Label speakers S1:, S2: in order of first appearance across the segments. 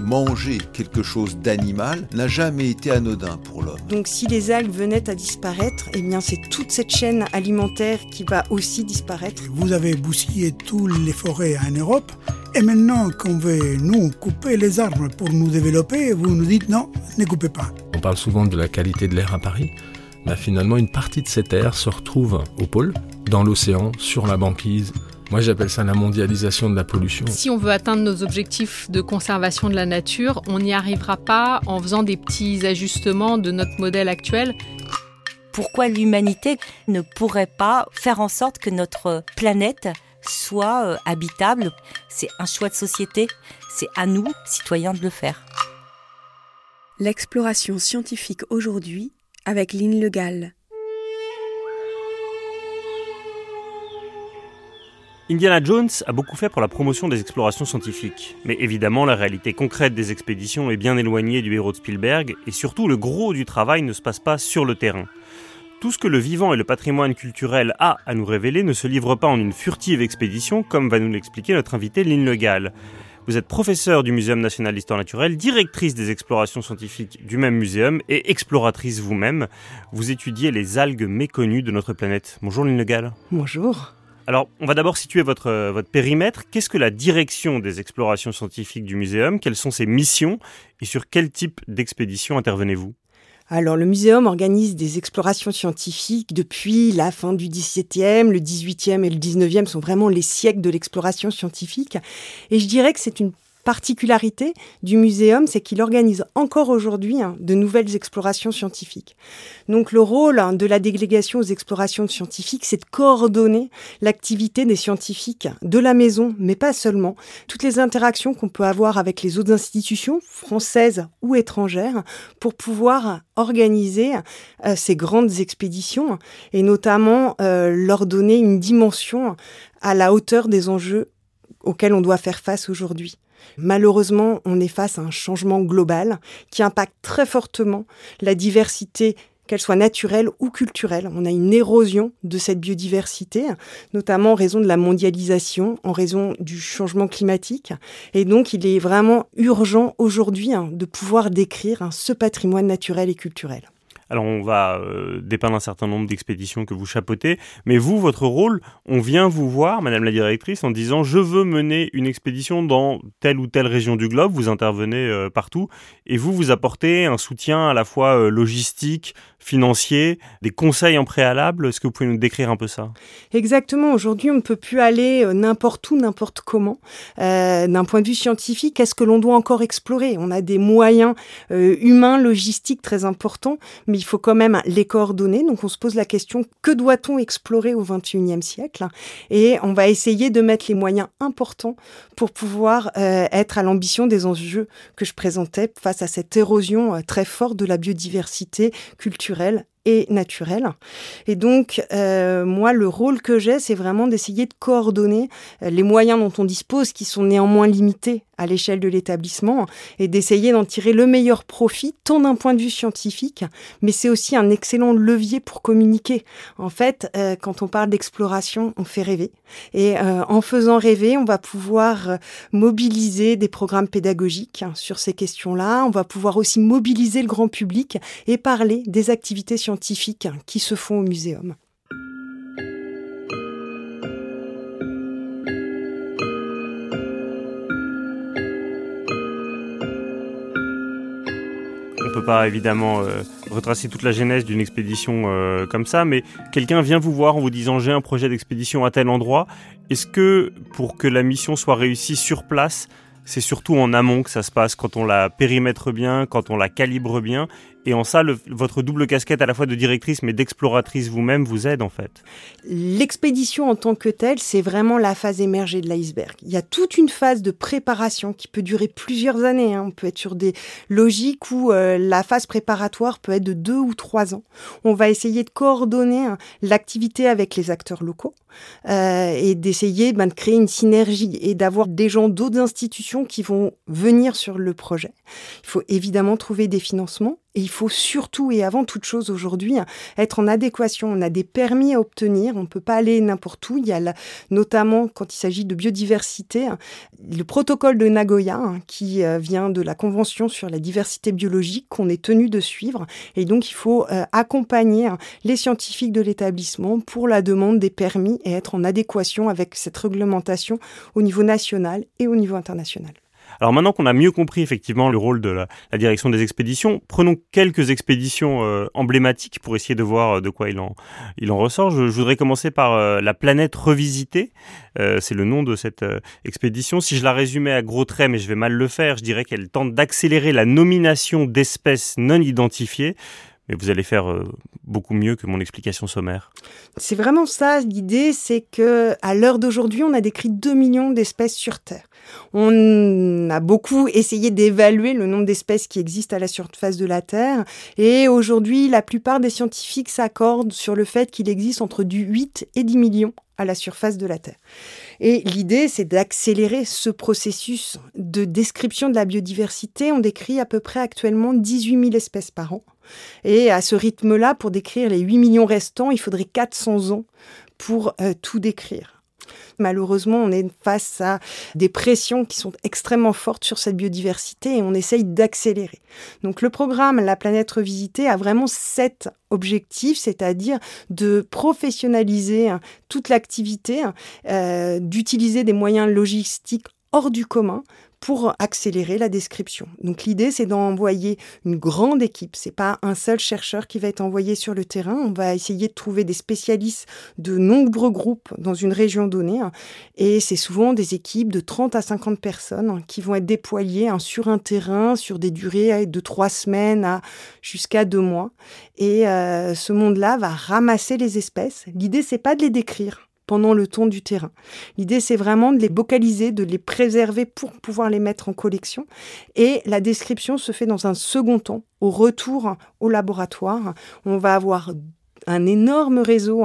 S1: Manger quelque chose d'animal n'a jamais été anodin pour l'homme.
S2: Donc si les algues venaient à disparaître, eh bien c'est toute cette chaîne alimentaire qui va aussi disparaître.
S3: Vous avez bousillé toutes les forêts en Europe et maintenant qu'on veut nous couper les arbres pour nous développer, vous nous dites non, ne coupez pas.
S4: On parle souvent de la qualité de l'air à Paris. Bah, finalement, une partie de cet air se retrouve au pôle, dans l'océan, sur la banquise. Moi, j'appelle ça la mondialisation de la pollution.
S5: Si on veut atteindre nos objectifs de conservation de la nature, on n'y arrivera pas en faisant des petits ajustements de notre modèle actuel.
S6: Pourquoi l'humanité ne pourrait pas faire en sorte que notre planète soit euh, habitable? C'est un choix de société, c'est à nous, citoyens, de le faire.
S7: L'exploration scientifique aujourd'hui avec Lynn Le Gall.
S8: Indiana Jones a beaucoup fait pour la promotion des explorations scientifiques. Mais évidemment, la réalité concrète des expéditions est bien éloignée du héros de Spielberg, et surtout le gros du travail ne se passe pas sur le terrain. Tout ce que le vivant et le patrimoine culturel a à nous révéler ne se livre pas en une furtive expédition, comme va nous l'expliquer notre invité Lynn Le Gall. Vous êtes professeur du Muséum national d'histoire naturelle, directrice des explorations scientifiques du même muséum et exploratrice vous-même. Vous étudiez les algues méconnues de notre planète. Bonjour Lynn Le Gall.
S2: Bonjour.
S8: Alors, on va d'abord situer votre, euh, votre périmètre. Qu'est-ce que la direction des explorations scientifiques du muséum? Quelles sont ses missions? Et sur quel type d'expédition intervenez-vous?
S2: Alors le muséum organise des explorations scientifiques depuis la fin du XVIIe, le XVIIIe et le XIXe sont vraiment les siècles de l'exploration scientifique. Et je dirais que c'est une particularité du muséum, c'est qu'il organise encore aujourd'hui hein, de nouvelles explorations scientifiques. Donc le rôle hein, de la délégation aux explorations scientifiques, c'est de coordonner l'activité des scientifiques de la maison, mais pas seulement. Toutes les interactions qu'on peut avoir avec les autres institutions, françaises ou étrangères, pour pouvoir organiser euh, ces grandes expéditions et notamment euh, leur donner une dimension à la hauteur des enjeux auxquels on doit faire face aujourd'hui. Malheureusement, on est face à un changement global qui impacte très fortement la diversité qu'elle soit naturelle ou culturelle. On a une érosion de cette biodiversité, notamment en raison de la mondialisation, en raison du changement climatique. Et donc, il est vraiment urgent aujourd'hui hein, de pouvoir décrire hein, ce patrimoine naturel et culturel.
S8: Alors on va euh, dépeindre un certain nombre d'expéditions que vous chapeautez, mais vous, votre rôle, on vient vous voir, Madame la Directrice, en disant je veux mener une expédition dans telle ou telle région du globe, vous intervenez euh, partout, et vous, vous apportez un soutien à la fois euh, logistique, financier, des conseils en préalable. Est-ce que vous pouvez nous décrire un peu ça?
S2: Exactement. Aujourd'hui, on ne peut plus aller n'importe où, n'importe comment. Euh, D'un point de vue scientifique, qu'est-ce que l'on doit encore explorer? On a des moyens euh, humains, logistiques très importants, mais il faut quand même les coordonner. Donc, on se pose la question que doit-on explorer au XXIe siècle? Et on va essayer de mettre les moyens importants pour pouvoir euh, être à l'ambition des enjeux que je présentais face à cette érosion euh, très forte de la biodiversité culturelle naturel et naturelle. Et donc, euh, moi, le rôle que j'ai, c'est vraiment d'essayer de coordonner euh, les moyens dont on dispose, qui sont néanmoins limités à l'échelle de l'établissement, et d'essayer d'en tirer le meilleur profit, tant d'un point de vue scientifique, mais c'est aussi un excellent levier pour communiquer. En fait, euh, quand on parle d'exploration, on fait rêver. Et en faisant rêver, on va pouvoir mobiliser des programmes pédagogiques hein, sur ces questions-là. On va pouvoir aussi mobiliser le grand public et parler des activités scientifiques qui se font au muséum.
S8: On peut pas évidemment euh, retracer toute la genèse d'une expédition euh, comme ça, mais quelqu'un vient vous voir en vous disant j'ai un projet d'expédition à tel endroit. Est-ce que pour que la mission soit réussie sur place, c'est surtout en amont que ça se passe, quand on la périmètre bien, quand on la calibre bien? Et en ça, le, votre double casquette à la fois de directrice mais d'exploratrice vous-même vous aide en fait.
S2: L'expédition en tant que telle, c'est vraiment la phase émergée de l'iceberg. Il y a toute une phase de préparation qui peut durer plusieurs années. Hein. On peut être sur des logiques où euh, la phase préparatoire peut être de deux ou trois ans. On va essayer de coordonner hein, l'activité avec les acteurs locaux euh, et d'essayer ben, de créer une synergie et d'avoir des gens d'autres institutions qui vont venir sur le projet. Il faut évidemment trouver des financements Il faut surtout et avant toute chose aujourd'hui être en adéquation. On a des permis à obtenir, on ne peut pas aller n'importe où. Il y a notamment quand il s'agit de biodiversité, le protocole de Nagoya hein, qui euh, vient de la Convention sur la diversité biologique qu'on est tenu de suivre. Et donc il faut euh, accompagner hein, les scientifiques de l'établissement pour la demande des permis et être en adéquation avec cette réglementation au niveau national et au niveau international.
S8: Alors maintenant qu'on a mieux compris effectivement le rôle de la, direction des expéditions, prenons quelques expéditions euh, emblématiques pour essayer de voir euh, de quoi il en, il en ressort. Je, voudrais commencer par euh, la planète revisitée. C'est le nom de cette expédition. Si je la résumais à gros traits, mais je vais mal le faire, je dirais qu'elle tente d'accélérer la nomination d'espèces non identifiées mais vous allez faire beaucoup mieux que mon explication sommaire.
S2: C'est vraiment ça l'idée, c'est que à l'heure d'aujourd'hui, on a décrit 2 millions d'espèces sur Terre. On a beaucoup essayé d'évaluer le nombre d'espèces qui existent à la surface de la Terre. Et aujourd'hui, la plupart des scientifiques s'accordent sur le fait qu'il existe entre du 8 et 10 millions à la surface de la Terre. Et l'idée, c'est d'accélérer ce processus de description de la biodiversité. On décrit à peu près actuellement 18 000 espèces par an. Et à ce rythme-là, pour décrire les 8 millions restants, il faudrait 400 ans pour euh, tout décrire. Malheureusement, on est face à des pressions qui sont extrêmement fortes sur cette biodiversité et on essaye d'accélérer. Donc le programme La planète revisitée a vraiment sept objectifs, c'est-à-dire de professionnaliser hein, toute l'activité, hein, euh, d'utiliser des moyens logistiques hors du commun pour accélérer la description. Donc l'idée c'est d'envoyer une grande équipe, c'est pas un seul chercheur qui va être envoyé sur le terrain, on va essayer de trouver des spécialistes de nombreux groupes dans une région donnée hein. et c'est souvent des équipes de 30 à 50 personnes hein, qui vont être déployées hein, sur un terrain sur des durées de trois semaines à jusqu'à deux mois et euh, ce monde-là va ramasser les espèces. L'idée c'est pas de les décrire pendant le temps du terrain. L'idée, c'est vraiment de les vocaliser, de les préserver pour pouvoir les mettre en collection. Et la description se fait dans un second temps, au retour au laboratoire. On va avoir un énorme réseau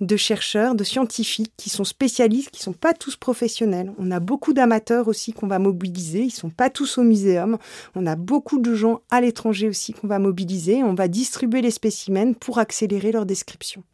S2: de chercheurs, de scientifiques qui sont spécialistes, qui sont pas tous professionnels. On a beaucoup d'amateurs aussi qu'on va mobiliser. Ils sont pas tous au muséum. On a beaucoup de gens à l'étranger aussi qu'on va mobiliser. On va distribuer les spécimens pour accélérer leur description.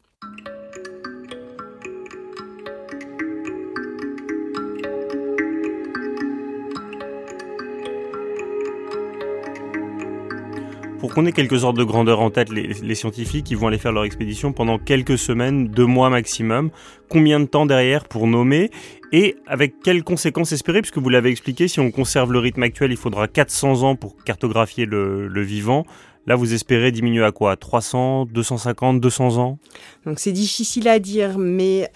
S8: Pour qu'on ait quelques ordres de grandeur en tête, les, scientifiques, ils vont aller faire leur expédition pendant quelques semaines, deux mois maximum. Combien de temps derrière pour nommer et avec quelles conséquences espérer? Puisque vous l'avez expliqué, si on conserve le rythme actuel, il faudra 400 ans pour cartographier le, le vivant. Là, vous espérez diminuer à quoi? 300, 250, 200 ans?
S2: Donc c'est difficile à dire, mais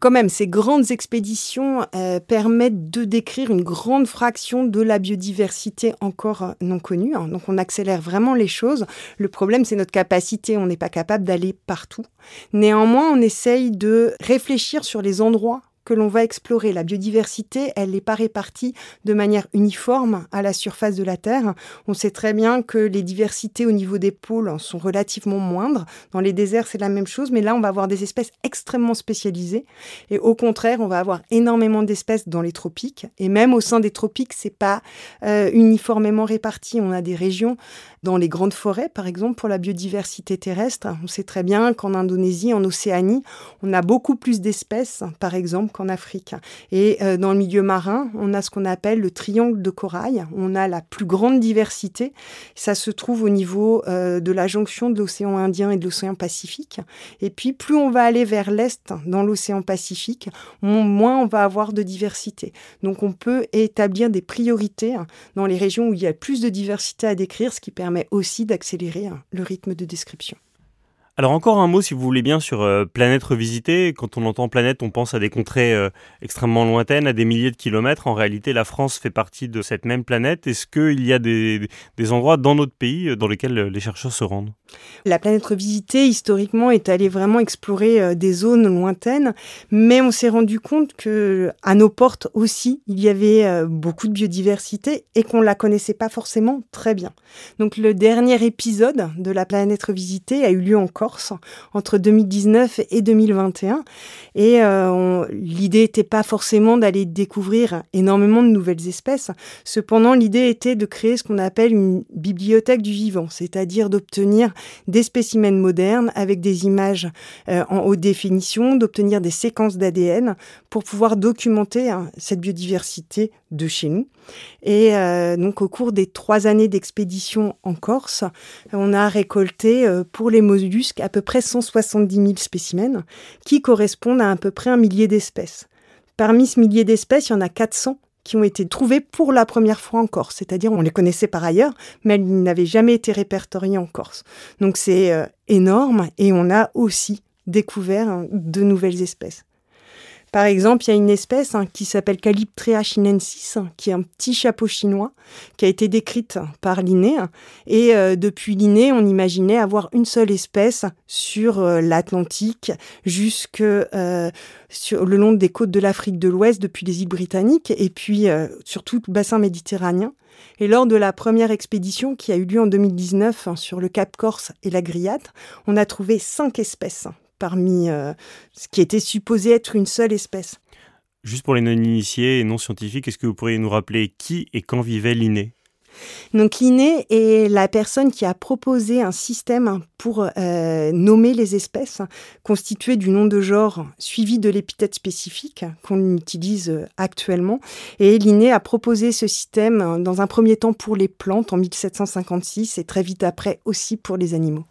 S2: quand même, ces grandes expéditions euh, permettent de décrire une grande fraction de la biodiversité encore euh, non connue. Hein. Donc on accélère vraiment les choses. Le problème, c'est notre capacité. On n'est pas capable d'aller partout. Néanmoins, on essaye de réfléchir sur les endroits que l'on va explorer. La biodiversité, elle n'est pas répartie de manière uniforme à la surface de la Terre. On sait très bien que les diversités au niveau des pôles sont relativement moindres. Dans les déserts, c'est la même chose, mais là, on va avoir des espèces extrêmement spécialisées. Et au contraire, on va avoir énormément d'espèces dans les tropiques. Et même au sein des tropiques, c'est pas euh, uniformément réparti. On a des régions dans les grandes forêts, par exemple, pour la biodiversité terrestre. On sait très bien qu'en Indonésie, en Océanie, on a beaucoup plus d'espèces, par exemple, qu'en Afrique. Et euh, dans le milieu marin, on a ce qu'on appelle le triangle de corail. On a la plus grande diversité. Ça se trouve au niveau euh, de la jonction de l'océan Indien et de l'océan Pacifique. Et puis, plus on va aller vers l'est, dans l'océan Pacifique, moins on va avoir de diversité. Donc, on peut établir des priorités hein, dans les régions où il y a plus de diversité à décrire, ce qui permet aussi d'accélérer hein, le rythme de description.
S8: Alors encore un mot, si vous voulez bien, sur euh, planète revisitée. Quand on entend planète, on pense à des contrées euh, extrêmement lointaines, à des milliers de kilomètres. En réalité, la France fait partie de cette même planète. Est-ce qu'il y a des, endroits dans notre pays euh, dans lesquels les chercheurs se rendent?
S2: La planète revisitée, historiquement, est allée vraiment explorer des zones lointaines, mais on s'est rendu compte que à nos portes aussi, il y avait beaucoup de biodiversité et qu'on la connaissait pas forcément très bien. Donc le dernier épisode de la planète revisitée a eu lieu encore Entre 2019 et 2021. Et euh, l'idée n'était pas forcément d'aller découvrir énormément de nouvelles espèces. Cependant, l'idée était de créer ce qu'on appelle une bibliothèque du vivant, c'est-à-dire d'obtenir des spécimens modernes avec des images euh, en haute définition, d'obtenir des séquences d'ADN pour pouvoir documenter hein, cette biodiversité de chez nous. Et euh, donc au cours des trois années d'expédition en Corse, on a récolté euh, pour les mollusques à peu près 170 000 spécimens qui correspondent à à peu près un millier d'espèces. Parmi ce millier d'espèces, il y en a 400 qui ont été trouvées pour la première fois en Corse, c'est-à-dire on les connaissait par ailleurs, mais elles n'avaient jamais été répertoriées en Corse. Donc c'est euh, énorme et on a aussi découvert hein, de nouvelles espèces. Par exemple, il y a une espèce hein, qui s'appelle Calyptrea chinensis, hein, qui est un petit chapeau chinois, qui a été décrite par Linné. Et euh, depuis Linné, on imaginait avoir une seule espèce sur euh, l'Atlantique, jusque euh, le long des côtes de l'Afrique de l'Ouest, depuis les îles britanniques, et puis sur tout le bassin méditerranéen. Et lors de la première expédition qui a eu lieu en 2019 hein, sur le Cap Corse et la Griate, on a trouvé cinq espèces parmi euh, ce qui était supposé être une seule espèce.
S8: Juste pour les non-initiés et non scientifiques, est-ce que vous pourriez nous rappeler qui et quand vivait Linné?
S2: Donc Linné est la personne qui a proposé un système pour euh, nommer les espèces, constitué du nom de genre suivi de l'épithète spécifique qu'on utilise euh, actuellement. Et Linné a proposé ce système dans un premier temps pour les plantes en 1756 et très vite après aussi pour les animaux.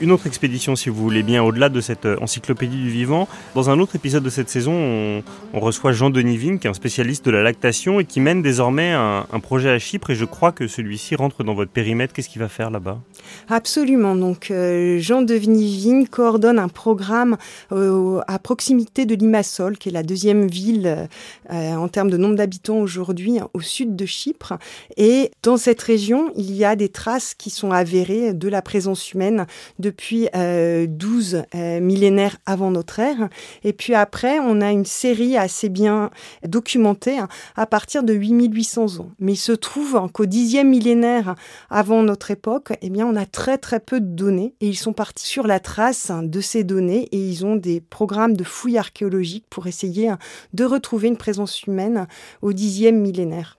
S8: Une autre expédition, si vous voulez bien, au-delà de cette euh, encyclopédie du vivant. Dans un autre épisode de cette saison, on, reçoit Jean-Denis Ving, qui est un spécialiste de la lactation et qui mène désormais un, projet à Chypre. Et je crois que celui-ci rentre dans votre périmètre. Qu'est-ce qu'il va faire là-bas?
S2: Absolument. Donc, euh, Jean-Denis Ving coordonne un programme euh, à proximité de Limassol, qui est la deuxième ville en termes de nombre d'habitants aujourd'hui au sud de Chypre. Et dans cette région, il y a des traces qui sont avérées de la présence humaine de depuis 12 euh, euh, millénaires avant notre ère. Et puis après, on a une série assez bien documentée hein, à partir de 8800 ans. Mais il se trouve qu'au dixième millénaire avant notre époque, eh bien, on a très très peu de données et ils sont partis sur la trace hein, de ces données et ils ont des programmes de fouilles archéologiques pour essayer hein, de retrouver une présence humaine au dixième millénaire.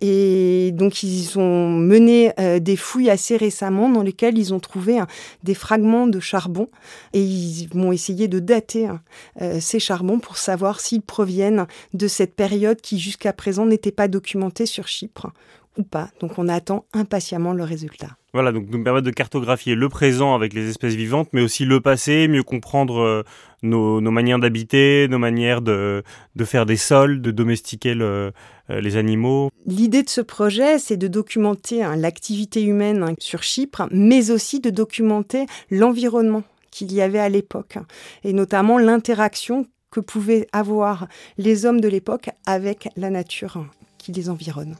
S2: Et donc, ils ont mené euh, des fouilles assez récemment dans lesquelles ils ont trouvé hein, des fragments de charbon et ils vont essayer de dater hein, euh, ces charbons pour savoir s'ils proviennent de cette période qui jusqu'à présent n'était pas documentée sur Chypre ou pas. Donc, on attend impatiemment le résultat.
S8: Donc nous permettre de cartographier le présent avec les espèces vivantes, mais aussi le passé, mieux comprendre euh, nos, manières d'habiter, nos manières de, faire des sols, de domestiquer euh, les animaux.
S2: L'idée de ce projet, c'est de documenter hein, l'activité humaine hein, sur Chypre, mais aussi de documenter l'environnement qu'il y avait à l'époque, et notamment l'interaction que pouvaient avoir les hommes de l'époque avec la nature qui les environne.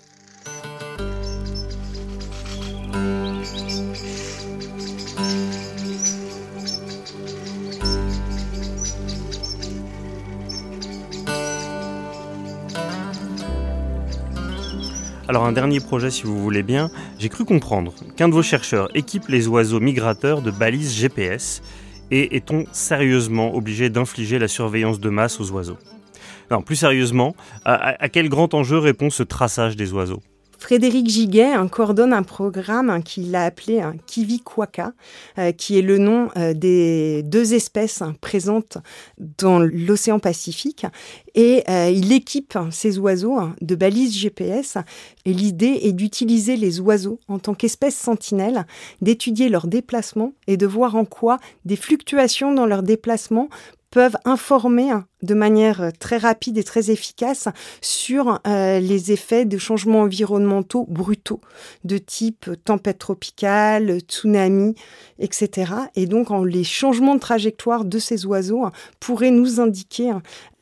S8: Alors un dernier projet si vous voulez bien, j'ai cru comprendre qu'un de vos chercheurs équipe les oiseaux migrateurs de balises GPS et est-on sérieusement obligé d'infliger la surveillance de masse aux oiseaux? Non, plus sérieusement, à quel grand enjeu répond ce traçage des oiseaux?
S2: Frédéric Giguet coordonne un programme qu'il a appelé un Kiwikwaka, euh, qui est le nom euh, des deux espèces présentes dans l'océan Pacifique. Et euh, il équipe ces oiseaux de balises GPS. Et l'idée est d'utiliser les oiseaux en tant qu'espèces sentinelles, d'étudier leurs déplacements et de voir en quoi des fluctuations dans leurs déplacements peuvent informer de manière très rapide et très efficace sur euh, les effets de changements environnementaux brutaux de type tempête tropicale, tsunami, etc. Et donc les changements de trajectoire de ces oiseaux pourraient nous indiquer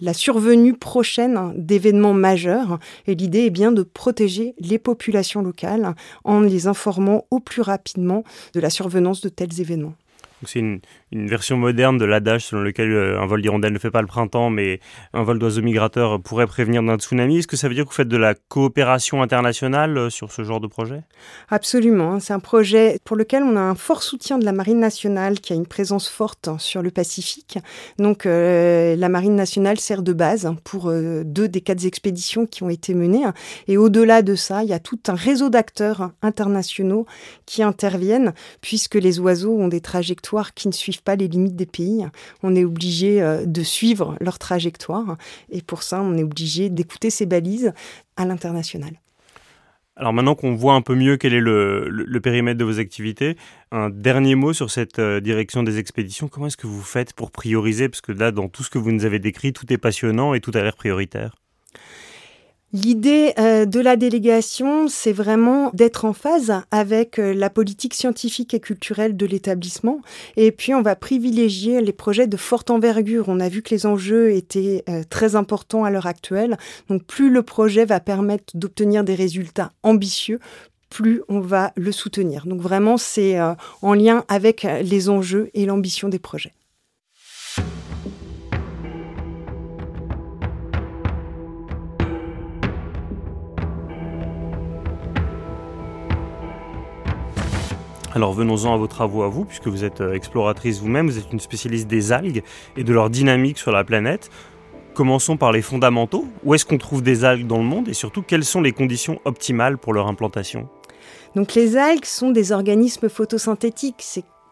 S2: la survenue prochaine d'événements majeurs. Et l'idée est bien de protéger les populations locales en les informant au plus rapidement de la survenance de tels événements.
S8: C'est une, version moderne de l'adage selon lequel euh, un vol d'hirondelle ne fait pas le printemps, mais un vol d'oiseaux migrateurs pourrait prévenir d'un tsunami. Est-ce que ça veut dire que vous faites de la coopération internationale euh, sur ce genre de projet?
S2: Absolument. Hein. C'est un projet pour lequel on a un fort soutien de la Marine nationale qui a une présence forte sur le Pacifique. Donc euh, la Marine nationale sert de base pour deux des quatre expéditions qui ont été menées. Et au-delà de ça, il y a tout un réseau d'acteurs internationaux qui interviennent puisque les oiseaux ont des trajectoires qui ne suivent pas les limites des pays. On est obligé euh, de suivre leur trajectoire et pour ça, on est obligé d'écouter ces balises à l'international.
S8: Alors maintenant qu'on voit un peu mieux quel est le, périmètre de vos activités, un dernier mot sur cette euh, direction des expéditions. Comment est-ce que vous faites pour prioriser? Parce que là, dans tout ce que vous nous avez décrit, tout est passionnant et tout a l'air prioritaire.
S2: L'idée euh, de la délégation, c'est vraiment d'être en phase avec euh, la politique scientifique et culturelle de l'établissement. Et puis, on va privilégier les projets de forte envergure. On a vu que les enjeux étaient euh, très importants à l'heure actuelle. Donc, plus le projet va permettre d'obtenir des résultats ambitieux, plus on va le soutenir. Donc, vraiment, c'est en lien avec les enjeux et l'ambition des projets.
S8: Alors venons-en à vos travaux à vous, puisque vous êtes euh, exploratrice vous-même, vous êtes une spécialiste des algues et de leur dynamique sur la planète. Commençons par les fondamentaux. Où est-ce qu'on trouve des algues dans le monde et surtout quelles sont les conditions optimales pour leur implantation?
S2: Donc les algues sont des organismes photosynthétiques,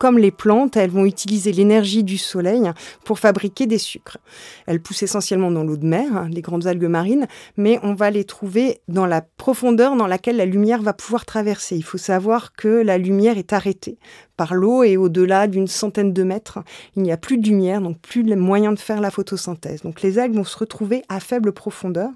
S2: comme les plantes, elles vont utiliser l'énergie du soleil pour fabriquer des sucres. Elles poussent essentiellement dans l'eau de mer, hein, les grandes algues marines, mais on va les trouver dans la profondeur dans laquelle la lumière va pouvoir traverser. Il faut savoir que la lumière est arrêtée par l'eau et au-delà d'une centaine de mètres, il n'y a plus de lumière, donc plus de moyen de faire la photosynthèse. Donc les algues vont se retrouver à faible profondeur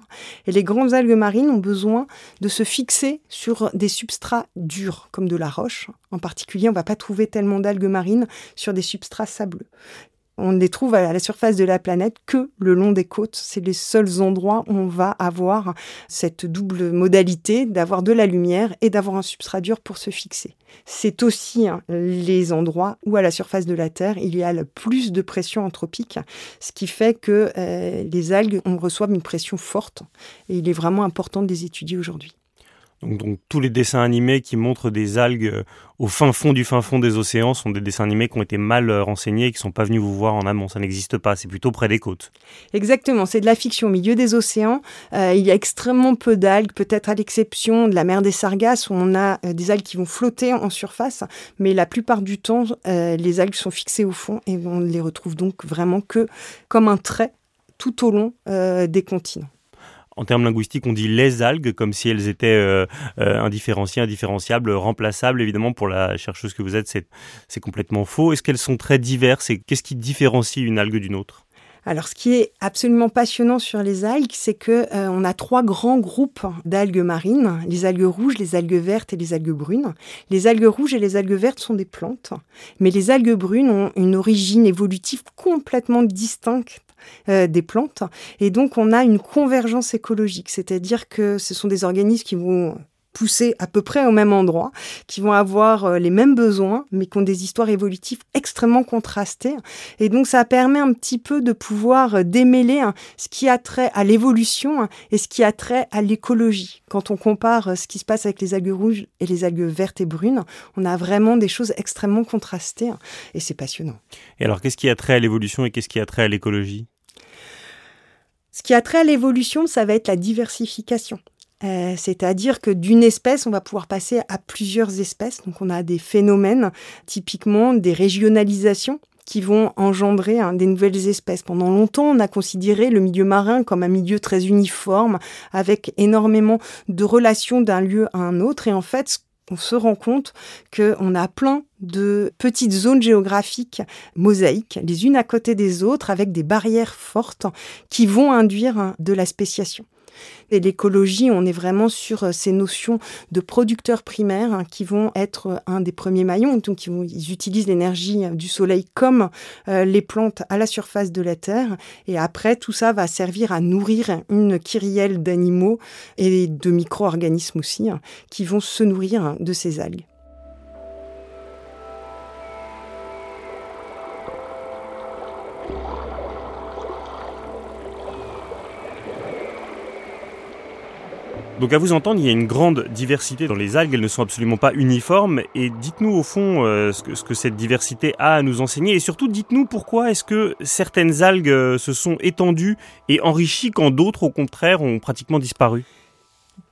S2: et les grandes algues marines ont besoin de se fixer sur des substrats durs, comme de la roche. En particulier, on ne va pas trouver tellement d'algues marines sur des substrats sableux on ne les trouve à la surface de la planète que le long des côtes. C'est les seuls endroits où on va avoir cette double modalité d'avoir de la lumière et d'avoir un substrat dur pour se fixer. C'est aussi hein, les endroits où à la surface de la Terre, il y a le plus de pression anthropique, ce qui fait que euh, les algues, on reçoit une pression forte et il est vraiment important de les étudier aujourd'hui.
S8: Donc, tous les dessins animés qui montrent des algues euh, au fin fond du fin fond des océans sont des dessins animés qui ont été mal euh, renseignés et qui ne sont pas venus vous voir en amont. Ça n'existe pas, c'est plutôt près des côtes.
S2: Exactement, c'est de la fiction. Au milieu des océans, euh, il y a extrêmement peu d'algues, peut-être à l'exception de la mer des Sargasses où on a des algues qui vont flotter en surface, mais la plupart du temps, les algues sont fixées au fond et on ne les retrouve donc vraiment que comme un trait tout au long des continents
S8: en termes linguistiques, on dit les algues comme si elles étaient euh, euh, indifférenciées, indiférenciables, remplaçables. Évidemment, pour la chercheuse que vous êtes, c'est complètement faux. Est-ce qu'elles sont très diverses et qu'est-ce qui différencie une algue d'une autre?
S2: Alors, ce qui est absolument passionnant sur les algues, c'est que euh, on a trois grands groupes d'algues marines les algues rouges, les algues vertes et les algues brunes. Les algues rouges et les algues vertes sont des plantes, mais les algues brunes ont une origine évolutive complètement distincte euh, des plantes. Et donc, on a une convergence écologique, c'est-à-dire que ce sont des organismes qui vont pousser à peu près au même endroit, qui vont avoir euh, les mêmes besoins, mais qui ont des histoires évolutives extrêmement contrastées. Et donc ça permet un petit peu de pouvoir euh, démêler hein, ce qui a trait à l'évolution hein, et ce qui a trait à l'écologie. Quand on compare ce qui se passe avec les algues rouges et les algues vertes et brunes, on a vraiment des choses extrêmement contrastées hein, et c'est passionnant.
S8: Et alors qu'est-ce qui a trait à l'évolution et qu'est-ce qui a trait à l'écologie?
S2: Ce qui a trait à l'évolution, ça va être la diversification. Euh, c'est-à-dire que d'une espèce, on va pouvoir passer à plusieurs espèces. Donc on a des phénomènes, typiquement des régionalisations qui vont engendrer hein, des nouvelles espèces. Pendant longtemps, on a considéré le milieu marin comme un milieu très uniforme, avec énormément de relations d'un lieu à un autre. Et en fait, on se rend compte qu'on a plein de petites zones géographiques mosaïques, les unes à côté des autres, avec des barrières fortes qui vont induire de la spéciation. Et l'écologie, on est vraiment sur euh, ces notions de producteurs primaires hein, qui vont être euh, un des premiers maillons. Donc, ils, utilisent l'énergie euh, du soleil comme les plantes à la surface de la Terre. Et après, tout ça va servir à nourrir une kyrielle d'animaux et de micro-organismes aussi hein, qui vont se nourrir de ces algues.
S8: Donc à vous entendre, il y a une grande diversité dans les algues, elles ne sont absolument pas uniformes. Et dites-nous au fond euh, ce, que, ce, que, cette diversité a à nous enseigner. Et surtout, dites-nous pourquoi est-ce que certaines algues euh, se sont étendues et enrichies quand d'autres, au contraire, ont pratiquement disparu?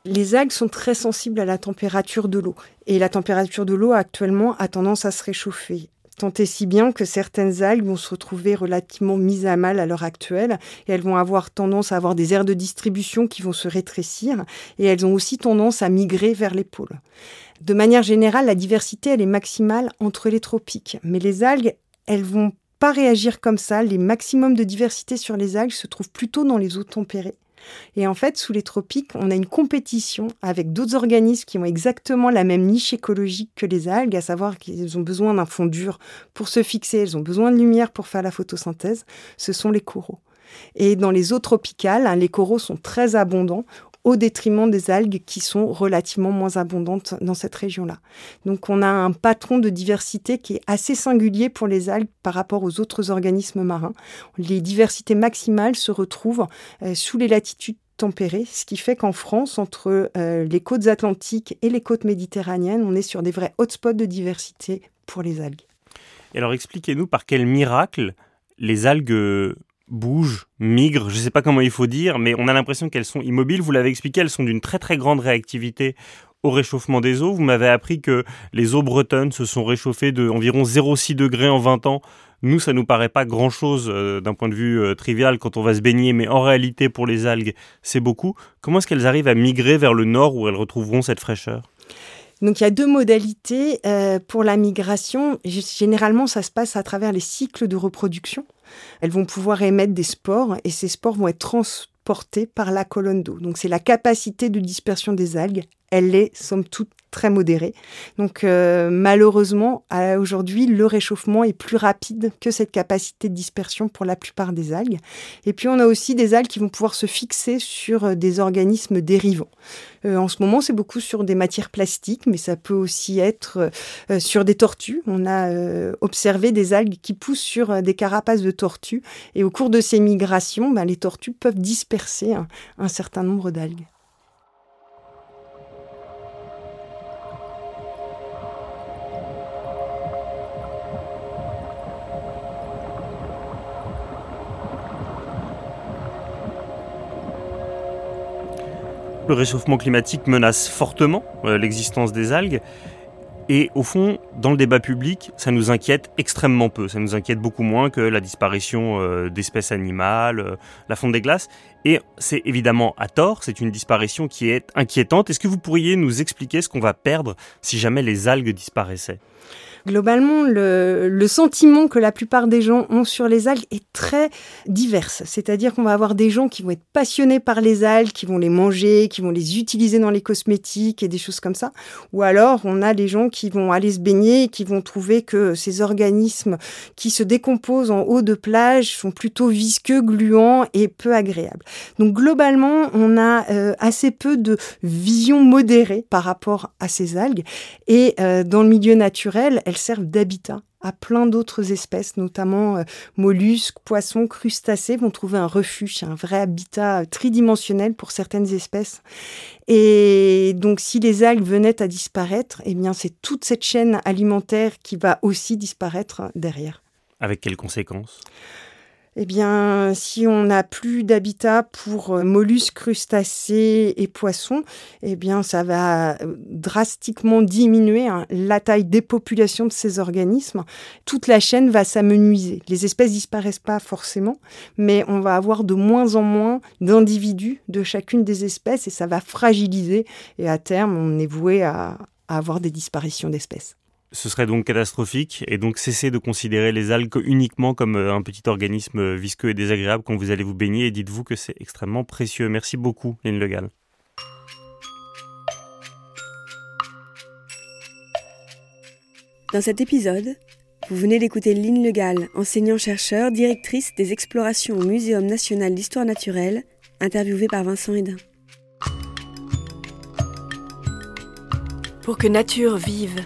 S2: Les algues sont très sensibles à la température de l'eau. Et la température de l'eau actuellement a tendance à se réchauffer. Tant et si bien que certaines algues vont se retrouver relativement mises à mal à l'heure actuelle et elles vont avoir tendance à avoir des aires de distribution qui vont se rétrécir et elles ont aussi tendance à migrer vers les pôles. De manière générale, la diversité, elle est maximale entre les tropiques. Mais les algues, elles vont pas réagir comme ça. Les maximums de diversité sur les algues se trouvent plutôt dans les eaux tempérées. Et en fait, sous les tropiques, on a une compétition avec d'autres organismes qui ont exactement la même niche écologique que les algues, à savoir qu'ils ont besoin d'un fond dur pour se fixer, elles ont besoin de lumière pour faire la photosynthèse. Ce sont les coraux. Et dans les eaux tropicales, hein, les coraux sont très abondants au détriment des algues qui sont relativement moins abondantes dans cette région-là. Donc on a un patron de diversité qui est assez singulier pour les algues par rapport aux autres organismes marins. Les diversités maximales se retrouvent euh, sous les latitudes tempérées, ce qui fait qu'en France, entre euh, les côtes atlantiques et les côtes méditerranéennes, on est sur des vrais hotspots de diversité pour les algues.
S8: alors expliquez-nous par quel miracle les algues bougent, migrent, je ne sais pas comment il faut dire, mais on a l'impression qu'elles sont immobiles. Vous l'avez expliqué, elles sont d'une très très grande réactivité au réchauffement des eaux. Vous m'avez appris que les eaux bretonnes se sont réchauffées de environ 0,6 degrés en 20 ans. Nous, ça nous paraît pas grand-chose euh, d'un point de vue euh, trivial quand on va se baigner, mais en réalité, pour les algues, c'est beaucoup. Comment est-ce qu'elles arrivent à migrer vers le nord où elles retrouveront cette fraîcheur?
S2: Donc il y a deux modalités euh, pour la migration. Généralement, ça se passe à travers les cycles de reproduction. Elles vont pouvoir émettre des spores et ces spores vont être transportés par la colonne d'eau. Donc c'est la capacité de dispersion des algues. Elle est, somme toute, très modérée. Donc euh, malheureusement, aujourd'hui, le réchauffement est plus rapide que cette capacité de dispersion pour la plupart des algues. Et puis on a aussi des algues qui vont pouvoir se fixer sur euh, des organismes dérivants. Euh, en ce moment, c'est beaucoup sur des matières plastiques, mais ça peut aussi être sur des tortues. On a observé des algues qui poussent sur des carapaces de tortues. Et au cours de ces migrations, ben, les tortues peuvent disperser un certain nombre d'algues.
S8: Le réchauffement climatique menace fortement euh, l'existence des algues. Et au fond, dans le débat public, ça nous inquiète extrêmement peu. Ça nous inquiète beaucoup moins que la disparition euh, d'espèces animales, euh, la fonte des glaces. Et c'est évidemment à tort, c'est une disparition qui est inquiétante. Est-ce que vous pourriez nous expliquer ce qu'on va perdre si jamais les algues disparaissaient?
S2: Globalement, le, sentiment que la plupart des gens ont sur les algues est très divers. C'est-à-dire qu'on va avoir des gens qui vont être passionnés par les algues, qui vont les manger, qui vont les utiliser dans les cosmétiques et des choses comme ça. Ou alors, on a des gens qui vont aller se baigner et qui vont trouver que ces organismes qui se décomposent en eau de plage sont plutôt visqueux, gluants et peu agréables. Donc, globalement, on a euh, assez peu de vision modérée par rapport à ces algues. Et euh, dans le milieu naturel, elles servent d'habitat à plein d'autres espèces, notamment euh, mollusques, poissons, crustacés, vont trouver un refuge, un vrai habitat tridimensionnel pour certaines espèces. Et donc, si les algues venaient à disparaître, eh bien, c'est toute cette chaîne alimentaire qui va aussi disparaître derrière.
S8: Avec quelles conséquences?
S2: Eh bien, si on n'a plus d'habitat pour euh, mollusques, crustacés et poissons, eh bien, ça va euh, drastiquement diminuer hein, la taille des populations de ces organismes. Toute la chaîne va s'amenuiser. Les espèces disparaissent pas forcément, mais on va avoir de moins en moins d'individus de chacune des espèces et ça va fragiliser. Et à terme, on est voué à avoir des disparitions d'espèces.
S8: Ce serait donc catastrophique et donc cessez de considérer les algues uniquement comme euh, un petit organisme euh, visqueux et désagréable quand vous allez vous baigner et dites-vous que c'est extrêmement précieux. Merci beaucoup, Lynn Legal.
S7: Dans cet épisode, vous venez d'écouter Lynn Legal, enseignant-chercheur, directrice des explorations au Muséum national d'histoire naturelle, interviewée par Vincent Hédin.
S9: Pour que nature vive